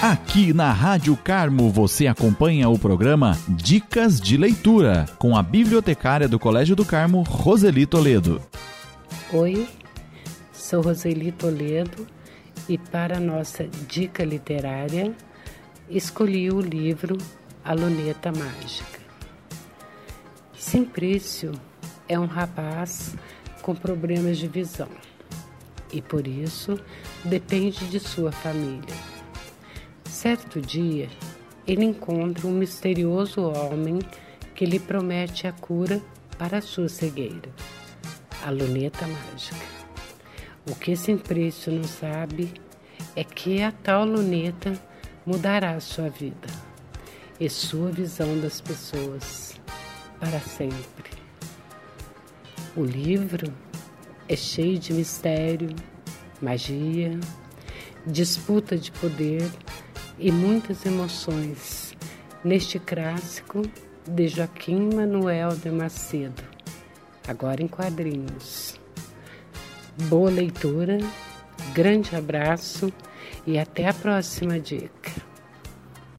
Aqui na Rádio Carmo você acompanha o programa Dicas de Leitura com a bibliotecária do Colégio do Carmo, Roseli Toledo. Oi, sou Roseli Toledo e para a nossa dica literária escolhi o livro A Luneta Mágica. Simplício é um rapaz com problemas de visão e por isso depende de sua família. Certo dia, ele encontra um misterioso homem que lhe promete a cura para a sua cegueira, a luneta mágica. O que Simplício não sabe é que a tal luneta mudará a sua vida e sua visão das pessoas para sempre. O livro é cheio de mistério, magia, disputa de poder e muitas emoções neste clássico de Joaquim Manuel de Macedo, agora em quadrinhos. Boa leitura, grande abraço e até a próxima dica.